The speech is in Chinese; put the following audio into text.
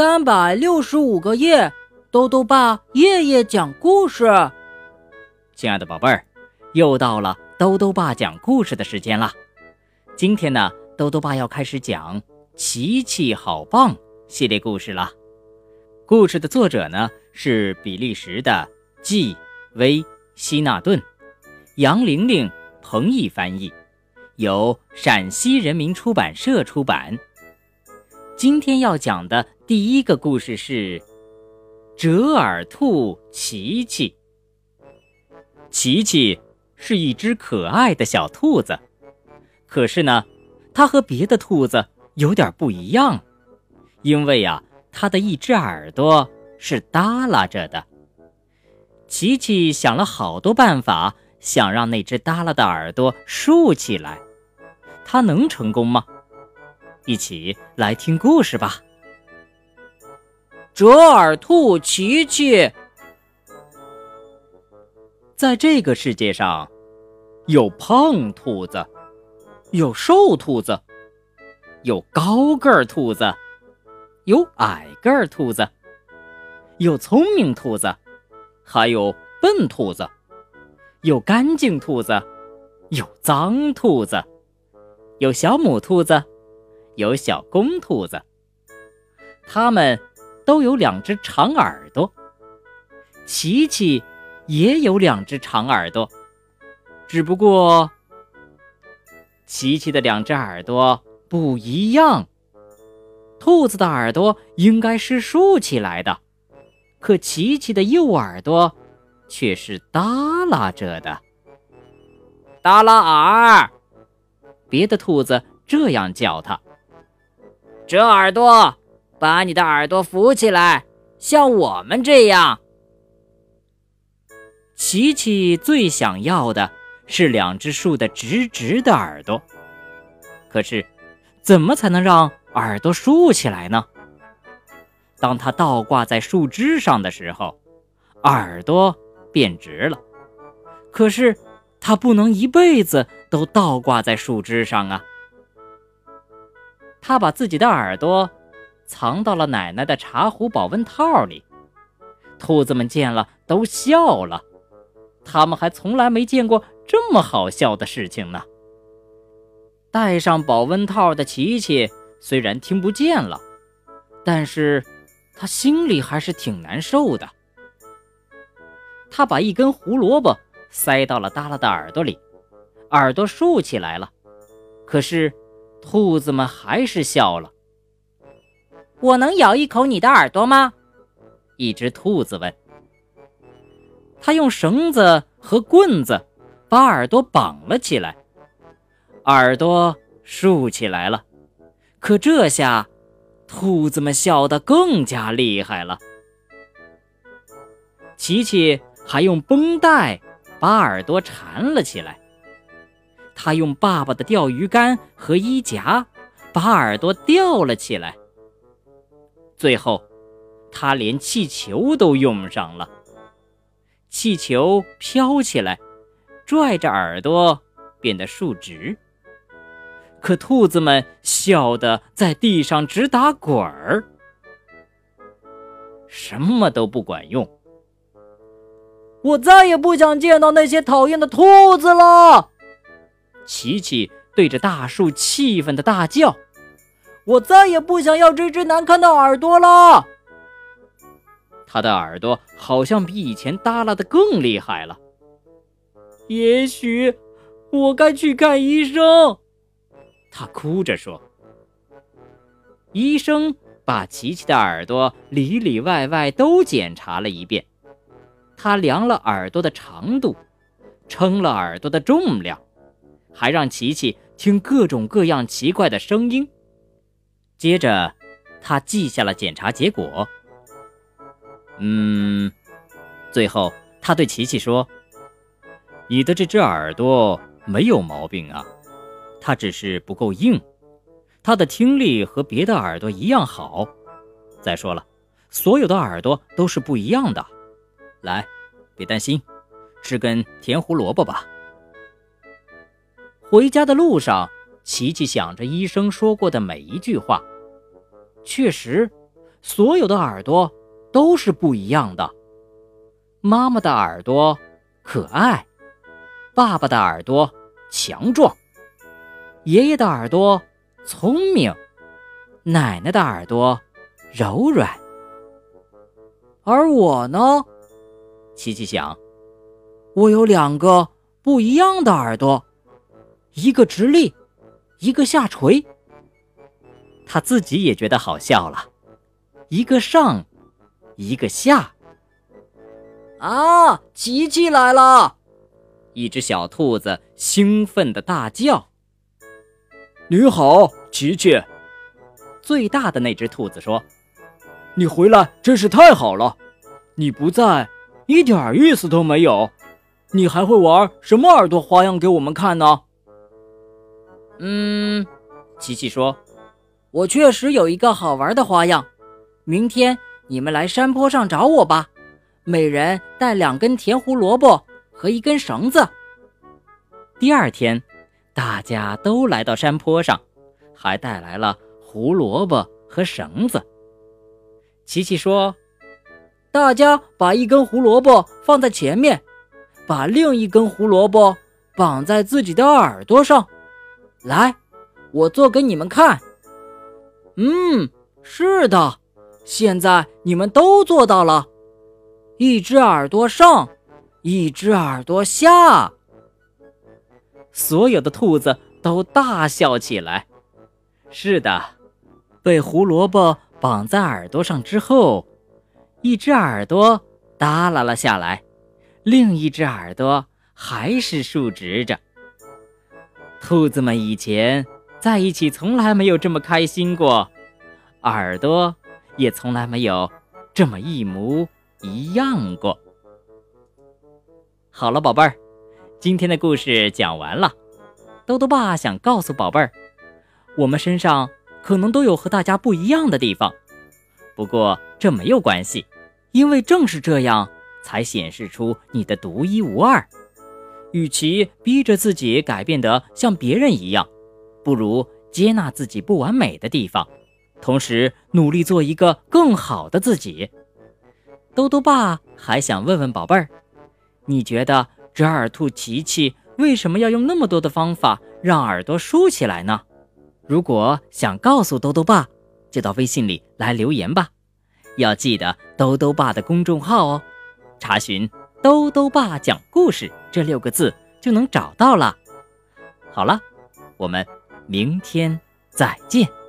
三百六十五个夜，豆豆爸夜夜讲故事。亲爱的宝贝儿，又到了豆豆爸讲故事的时间了！今天呢，豆豆爸要开始讲《奇奇好棒》系列故事了。故事的作者呢是比利时的季威希纳顿，杨玲玲、彭毅翻译，由陕西人民出版社出版。今天要讲的第一个故事是折耳兔琪琪。琪琪是一只可爱的小兔子，可是呢，它和别的兔子有点不一样，因为呀，它的一只耳朵是耷拉着的。琪琪想了好多办法，想让那只耷拉的耳朵竖起来，它能成功吗？一起来听故事吧。折耳兔琪琪，在这个世界上，有胖兔子，有瘦兔子，有高个儿兔子，有矮个儿兔子，有聪明兔子，还有笨兔子，有干净兔子，有脏兔子，有小母兔子。有小公兔子，它们都有两只长耳朵。琪琪也有两只长耳朵，只不过琪琪的两只耳朵不一样。兔子的耳朵应该是竖起来的，可琪琪的右耳朵却是耷拉着的。耷拉耳，别的兔子这样叫它。折耳朵，把你的耳朵扶起来，像我们这样。琪琪最想要的是两只竖得直直的耳朵，可是，怎么才能让耳朵竖起来呢？当它倒挂在树枝上的时候，耳朵变直了。可是，它不能一辈子都倒挂在树枝上啊。他把自己的耳朵藏到了奶奶的茶壶保温套里，兔子们见了都笑了，他们还从来没见过这么好笑的事情呢。戴上保温套的琪琪虽然听不见了，但是他心里还是挺难受的。他把一根胡萝卜塞到了耷拉的耳朵里，耳朵竖起来了，可是。兔子们还是笑了。我能咬一口你的耳朵吗？一只兔子问。他用绳子和棍子把耳朵绑了起来，耳朵竖起来了。可这下，兔子们笑得更加厉害了。琪琪还用绷带把耳朵缠了起来。他用爸爸的钓鱼竿和衣夹把耳朵吊了起来。最后，他连气球都用上了。气球飘起来，拽着耳朵变得竖直。可兔子们笑得在地上直打滚儿。什么都不管用。我再也不想见到那些讨厌的兔子了。琪琪对着大树气愤的大叫：“我再也不想要这只难看的耳朵了。”他的耳朵好像比以前耷拉的更厉害了。也许我该去看医生。他哭着说。医生把琪琪的耳朵里里外外都检查了一遍，他量了耳朵的长度，称了耳朵的重量。还让琪琪听各种各样奇怪的声音。接着，他记下了检查结果。嗯，最后他对琪琪说：“你的这只耳朵没有毛病啊，它只是不够硬。它的听力和别的耳朵一样好。再说了，所有的耳朵都是不一样的。来，别担心，吃根甜胡萝卜吧。”回家的路上，琪琪想着医生说过的每一句话。确实，所有的耳朵都是不一样的。妈妈的耳朵可爱，爸爸的耳朵强壮，爷爷的耳朵聪明，奶奶的耳朵柔软。而我呢？琪琪想，我有两个不一样的耳朵，一个直立，一个下垂。他自己也觉得好笑了，一个上，一个下。啊！琪琪来了！一只小兔子兴奋的大叫：“你好，琪琪！”最大的那只兔子说：“你回来真是太好了。你不在，一点意思都没有。你还会玩什么耳朵花样给我们看呢？”嗯，琪琪说：“我确实有一个好玩的花样。明天你们来山坡上找我吧。”每人带两根甜胡萝卜和一根绳子。第二天，大家都来到山坡上，还带来了胡萝卜和绳子。琪琪说：“大家把一根胡萝卜放在前面，把另一根胡萝卜绑在自己的耳朵上。来，我做给你们看。嗯，是的，现在你们都做到了。”一只耳朵上，一只耳朵下。所有的兔子都大笑起来。是的，被胡萝卜绑在耳朵上之后，一只耳朵耷拉了下来，另一只耳朵还是竖直着。兔子们以前在一起从来没有这么开心过，耳朵也从来没有这么一模。一样过。好了，宝贝儿，今天的故事讲完了。豆豆爸想告诉宝贝儿，我们身上可能都有和大家不一样的地方，不过这没有关系，因为正是这样才显示出你的独一无二。与其逼着自己改变得像别人一样，不如接纳自己不完美的地方，同时努力做一个更好的自己。兜兜爸还想问问宝贝儿，你觉得折耳兔琪琪为什么要用那么多的方法让耳朵竖起来呢？如果想告诉兜兜爸，就到微信里来留言吧。要记得兜兜爸的公众号哦，查询“兜兜爸讲故事”这六个字就能找到了。好了，我们明天再见。